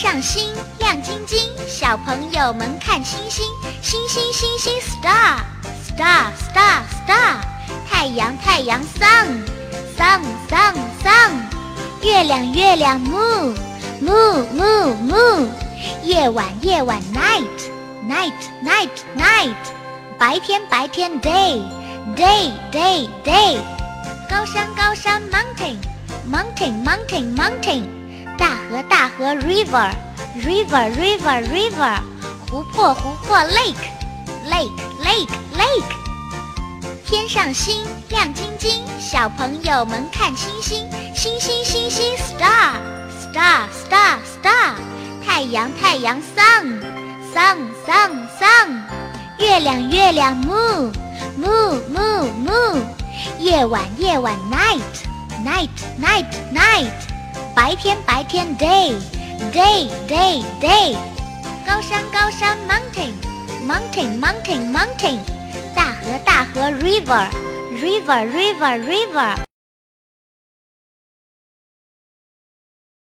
上星亮晶晶，小朋友们看星星，星星星星 star star star star，太阳太阳 sun sun sun sun，月亮月亮 moon moon moon moon，夜晚夜晚 night night night night，白天白天 day day day day，高山高山 mountain mountain mountain mountain，大河大河 river river river river，湖泊湖泊 lake lake lake lake，天上星亮晶晶，小朋友们看星星，星星星星 star star star star，太阳太阳 sun sun sun sun，月亮月亮 moon moon moon moon，夜晚夜晚 night night night night，白天白天 day day day day，高山高山 mountain mountain mountain mountain，大河大河 river river river river。